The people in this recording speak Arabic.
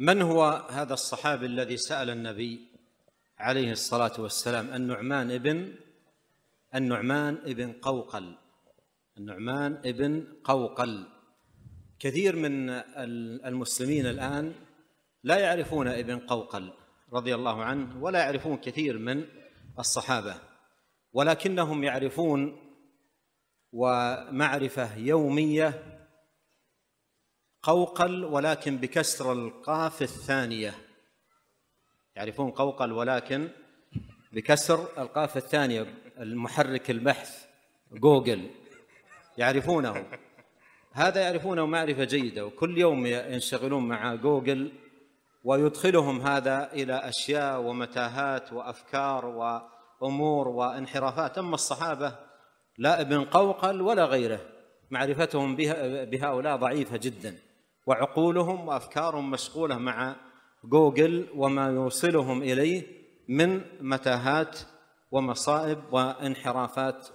من هو هذا الصحابي الذي سأل النبي عليه الصلاة والسلام؟ النعمان ابن النعمان ابن قوقل. النعمان ابن قوقل. كثير من المسلمين الآن لا يعرفون ابن قوقل رضي الله عنه ولا يعرفون كثير من الصحابة. ولكنهم يعرفون ومعرفة يومية قوقل ولكن بكسر القاف الثانية. يعرفون قوقل ولكن بكسر القاف الثانية المحرك البحث جوجل. يعرفونه. هذا يعرفونه معرفة جيدة وكل يوم ينشغلون مع جوجل ويدخلهم هذا إلى أشياء ومتاهات وأفكار وأمور وانحرافات. أما الصحابة لا ابن قوقل ولا غيره. معرفتهم بهؤلاء ضعيفة جدا. وعقولهم وأفكارهم مشغولة مع جوجل وما يوصلهم إليه من متاهات ومصائب وانحرافات